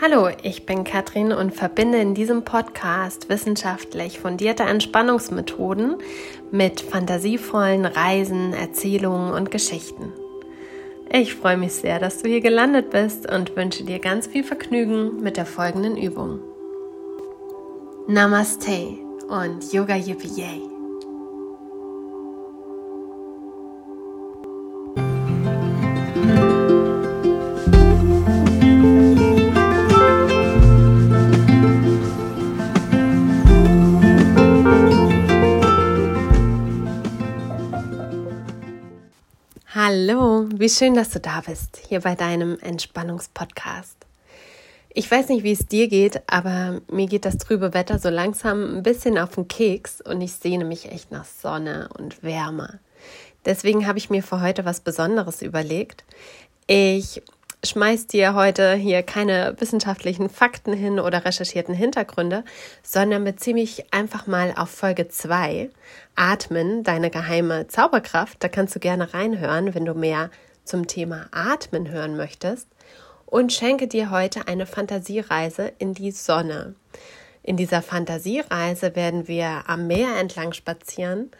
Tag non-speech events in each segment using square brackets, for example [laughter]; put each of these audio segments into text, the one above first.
Hallo, ich bin Katrin und verbinde in diesem Podcast wissenschaftlich fundierte Entspannungsmethoden mit fantasievollen Reisen, Erzählungen und Geschichten. Ich freue mich sehr, dass du hier gelandet bist und wünsche dir ganz viel Vergnügen mit der folgenden Übung. Namaste und Yoga Yippee wie schön, dass du da bist, hier bei deinem Entspannungspodcast. Ich weiß nicht, wie es dir geht, aber mir geht das trübe Wetter so langsam ein bisschen auf den Keks und ich sehne mich echt nach Sonne und Wärme. Deswegen habe ich mir für heute was Besonderes überlegt. Ich schmeiß dir heute hier keine wissenschaftlichen Fakten hin oder recherchierten Hintergründe, sondern beziehe mich einfach mal auf Folge 2, Atmen, deine geheime Zauberkraft. Da kannst du gerne reinhören, wenn du mehr zum Thema Atmen hören möchtest. Und schenke dir heute eine Fantasiereise in die Sonne. In dieser Fantasiereise werden wir am Meer entlang spazieren,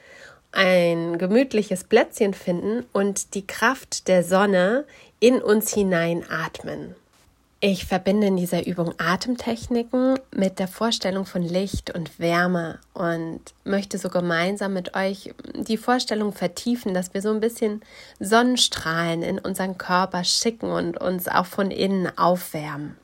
ein gemütliches Plätzchen finden und die Kraft der Sonne in uns hinein atmen. Ich verbinde in dieser Übung Atemtechniken mit der Vorstellung von Licht und Wärme und möchte so gemeinsam mit euch die Vorstellung vertiefen, dass wir so ein bisschen Sonnenstrahlen in unseren Körper schicken und uns auch von innen aufwärmen.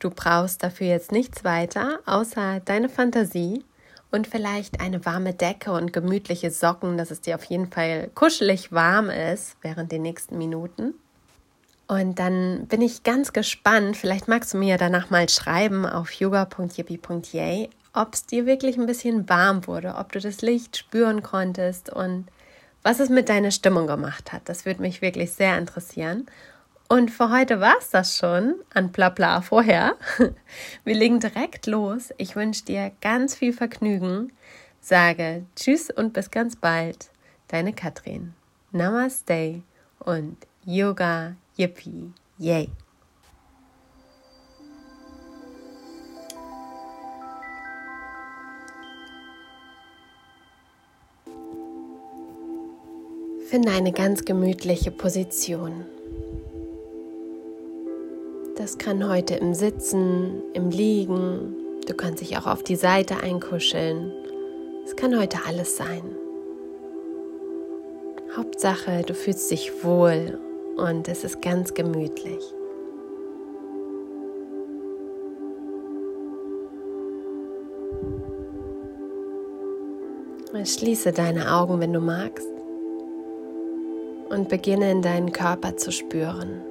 Du brauchst dafür jetzt nichts weiter, außer deine Fantasie und vielleicht eine warme Decke und gemütliche Socken, dass es dir auf jeden Fall kuschelig warm ist während den nächsten Minuten. Und dann bin ich ganz gespannt, vielleicht magst du mir danach mal schreiben auf yoga.yippie.yay, ob es dir wirklich ein bisschen warm wurde, ob du das Licht spüren konntest und was es mit deiner Stimmung gemacht hat. Das würde mich wirklich sehr interessieren. Und für heute war es das schon an Blabla vorher. [laughs] Wir legen direkt los. Ich wünsche dir ganz viel Vergnügen. Sage Tschüss und bis ganz bald. Deine Katrin. Namaste und Yoga Yippie, yay! Finde eine ganz gemütliche Position. Das kann heute im Sitzen, im Liegen, du kannst dich auch auf die Seite einkuscheln. Es kann heute alles sein. Hauptsache, du fühlst dich wohl und es ist ganz gemütlich. Schließe deine Augen, wenn du magst, und beginne in deinen Körper zu spüren.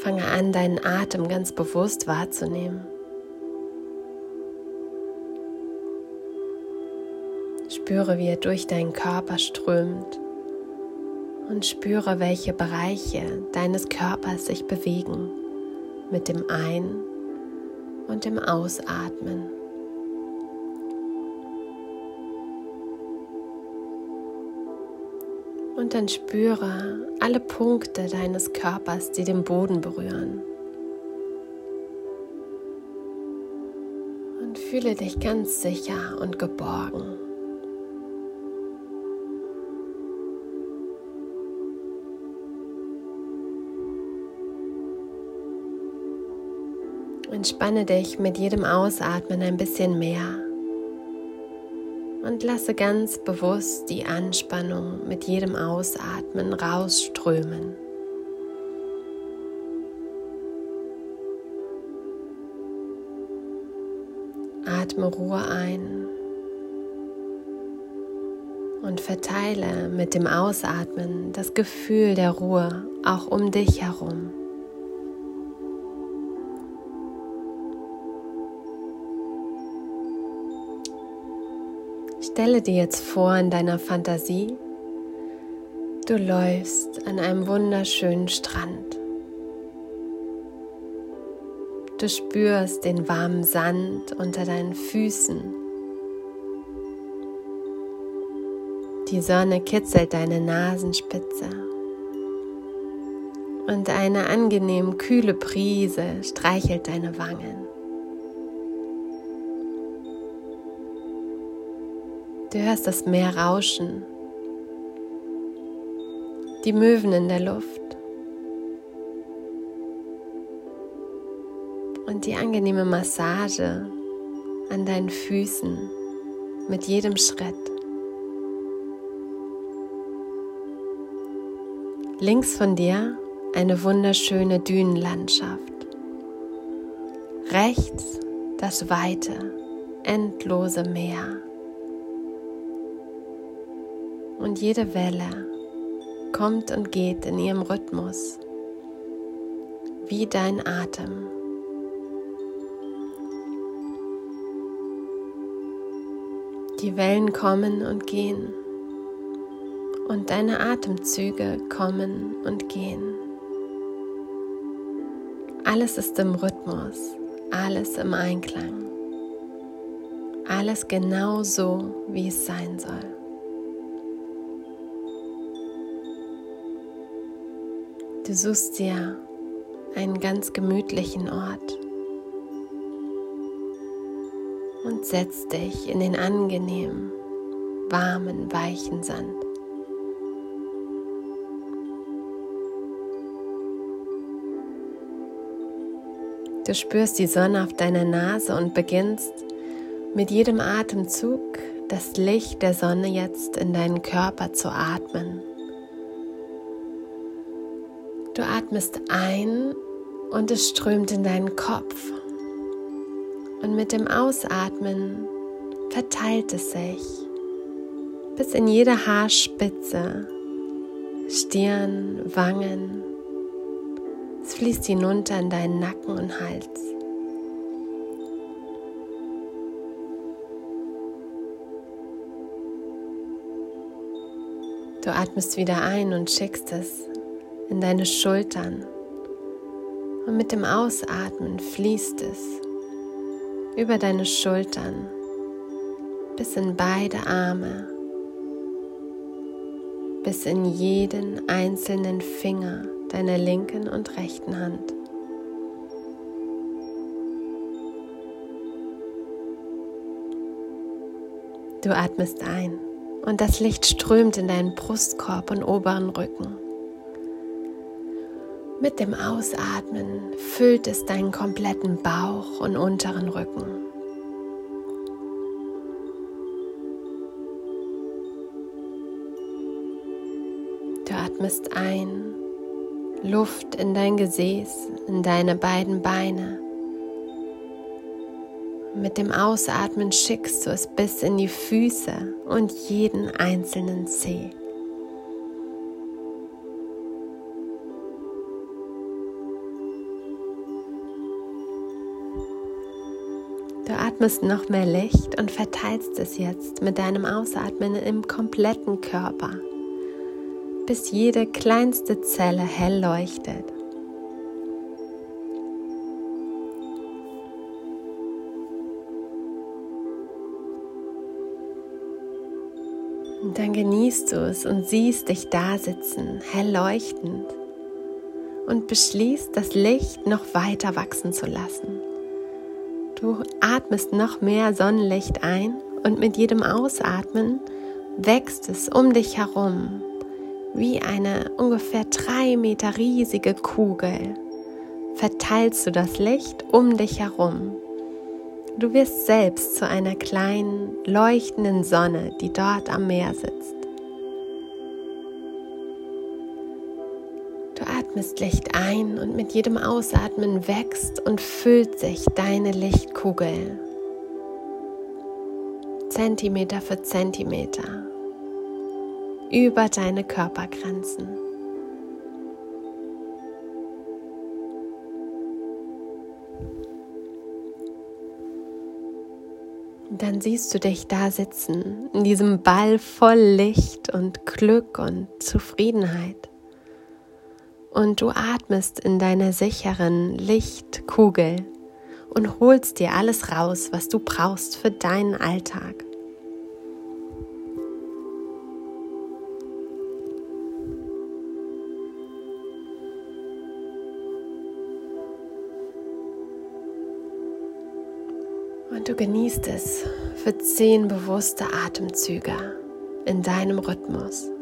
Fange an, deinen Atem ganz bewusst wahrzunehmen. Spüre, wie er durch deinen Körper strömt und spüre, welche Bereiche deines Körpers sich bewegen mit dem Ein- und dem Ausatmen. Und dann spüre alle Punkte deines Körpers, die den Boden berühren. Und fühle dich ganz sicher und geborgen. Entspanne dich mit jedem Ausatmen ein bisschen mehr und lasse ganz bewusst die Anspannung mit jedem Ausatmen rausströmen. Atme Ruhe ein und verteile mit dem Ausatmen das Gefühl der Ruhe auch um dich herum. Stelle dir jetzt vor in deiner Fantasie, du läufst an einem wunderschönen Strand. Du spürst den warmen Sand unter deinen Füßen. Die Sonne kitzelt deine Nasenspitze. Und eine angenehm kühle Brise streichelt deine Wangen. Du hörst das Meer rauschen, die Möwen in der Luft und die angenehme Massage an deinen Füßen mit jedem Schritt. Links von dir eine wunderschöne Dünenlandschaft. Rechts das weite, endlose Meer. Und jede Welle kommt und geht in ihrem Rhythmus, wie dein Atem. Die Wellen kommen und gehen und deine Atemzüge kommen und gehen. Alles ist im Rhythmus, alles im Einklang, alles genau so, wie es sein soll. Du suchst dir einen ganz gemütlichen Ort und setzt dich in den angenehmen, warmen, weichen Sand. Du spürst die Sonne auf deiner Nase und beginnst mit jedem Atemzug das Licht der Sonne jetzt in deinen Körper zu atmen. Du atmest ein und es strömt in deinen Kopf. Und mit dem Ausatmen verteilt es sich bis in jede Haarspitze, Stirn, Wangen. Es fließt hinunter in deinen Nacken und Hals. Du atmest wieder ein und schickst es in deine Schultern. Und mit dem Ausatmen fließt es über deine Schultern bis in beide Arme, bis in jeden einzelnen Finger deiner linken und rechten Hand. Du atmest ein und das Licht strömt in deinen Brustkorb und oberen Rücken. Mit dem Ausatmen füllt es deinen kompletten Bauch und unteren Rücken. Du atmest ein, Luft in dein Gesäß, in deine beiden Beine. Mit dem Ausatmen schickst du es bis in die Füße und jeden einzelnen Zeh. Du atmest noch mehr Licht und verteilst es jetzt mit deinem Ausatmen im kompletten Körper, bis jede kleinste Zelle hell leuchtet. Und dann genießt du es und siehst dich da sitzen, hell leuchtend, und beschließt, das Licht noch weiter wachsen zu lassen. Du atmest noch mehr Sonnenlicht ein und mit jedem Ausatmen wächst es um dich herum wie eine ungefähr drei Meter riesige Kugel. Verteilst du das Licht um dich herum. Du wirst selbst zu einer kleinen, leuchtenden Sonne, die dort am Meer sitzt. Atmest Licht ein und mit jedem Ausatmen wächst und füllt sich deine Lichtkugel. Zentimeter für Zentimeter. Über deine Körpergrenzen. dann siehst du dich da sitzen, in diesem Ball voll Licht und Glück und Zufriedenheit und du atmest in deiner sicheren Lichtkugel und holst dir alles raus, was du brauchst für deinen Alltag. Und du genießt es für zehn bewusste Atemzüge in deinem Rhythmus.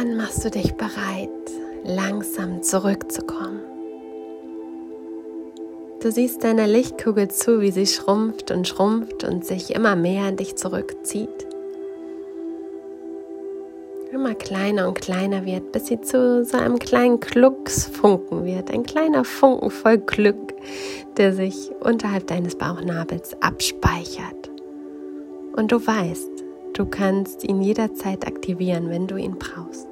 Dann machst du dich bereit, langsam zurückzukommen. Du siehst deiner Lichtkugel zu, wie sie schrumpft und schrumpft und sich immer mehr an dich zurückzieht. Immer kleiner und kleiner wird, bis sie zu so einem kleinen Glucksfunken wird. Ein kleiner Funken voll Glück, der sich unterhalb deines Bauchnabels abspeichert. Und du weißt, Du kannst ihn jederzeit aktivieren, wenn du ihn brauchst.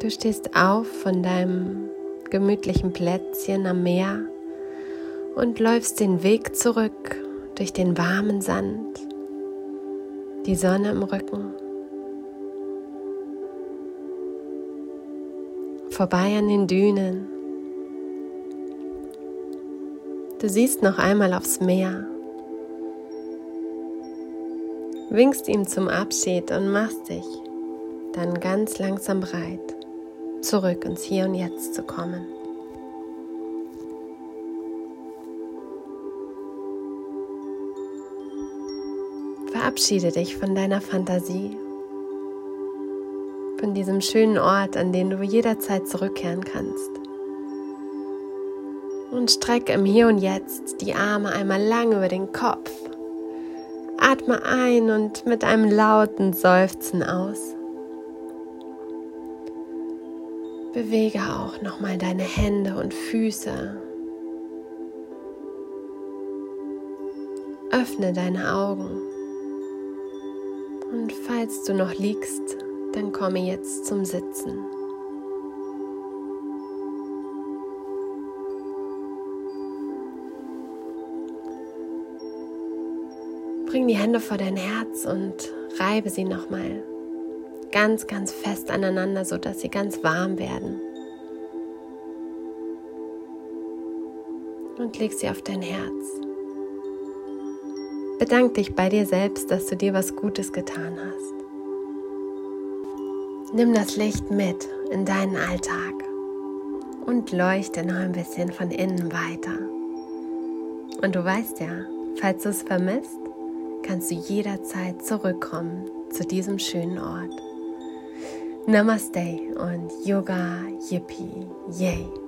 Du stehst auf von deinem gemütlichen Plätzchen am Meer und läufst den Weg zurück durch den warmen Sand, die Sonne im Rücken, vorbei an den Dünen. Du siehst noch einmal aufs Meer, winkst ihm zum Abschied und machst dich dann ganz langsam bereit, zurück ins Hier und Jetzt zu kommen. Verabschiede dich von deiner Fantasie, von diesem schönen Ort, an den du jederzeit zurückkehren kannst. Und streck im Hier und Jetzt die Arme einmal lang über den Kopf. Atme ein und mit einem lauten Seufzen aus. Bewege auch nochmal deine Hände und Füße. Öffne deine Augen. Und falls du noch liegst, dann komme jetzt zum Sitzen. Bring die Hände vor dein Herz und reibe sie nochmal ganz, ganz fest aneinander, sodass sie ganz warm werden. Und leg sie auf dein Herz. Bedank dich bei dir selbst, dass du dir was Gutes getan hast. Nimm das Licht mit in deinen Alltag und leuchte noch ein bisschen von innen weiter. Und du weißt ja, falls du es vermisst, kannst du jederzeit zurückkommen zu diesem schönen Ort. Namaste und Yoga Yippie Yay.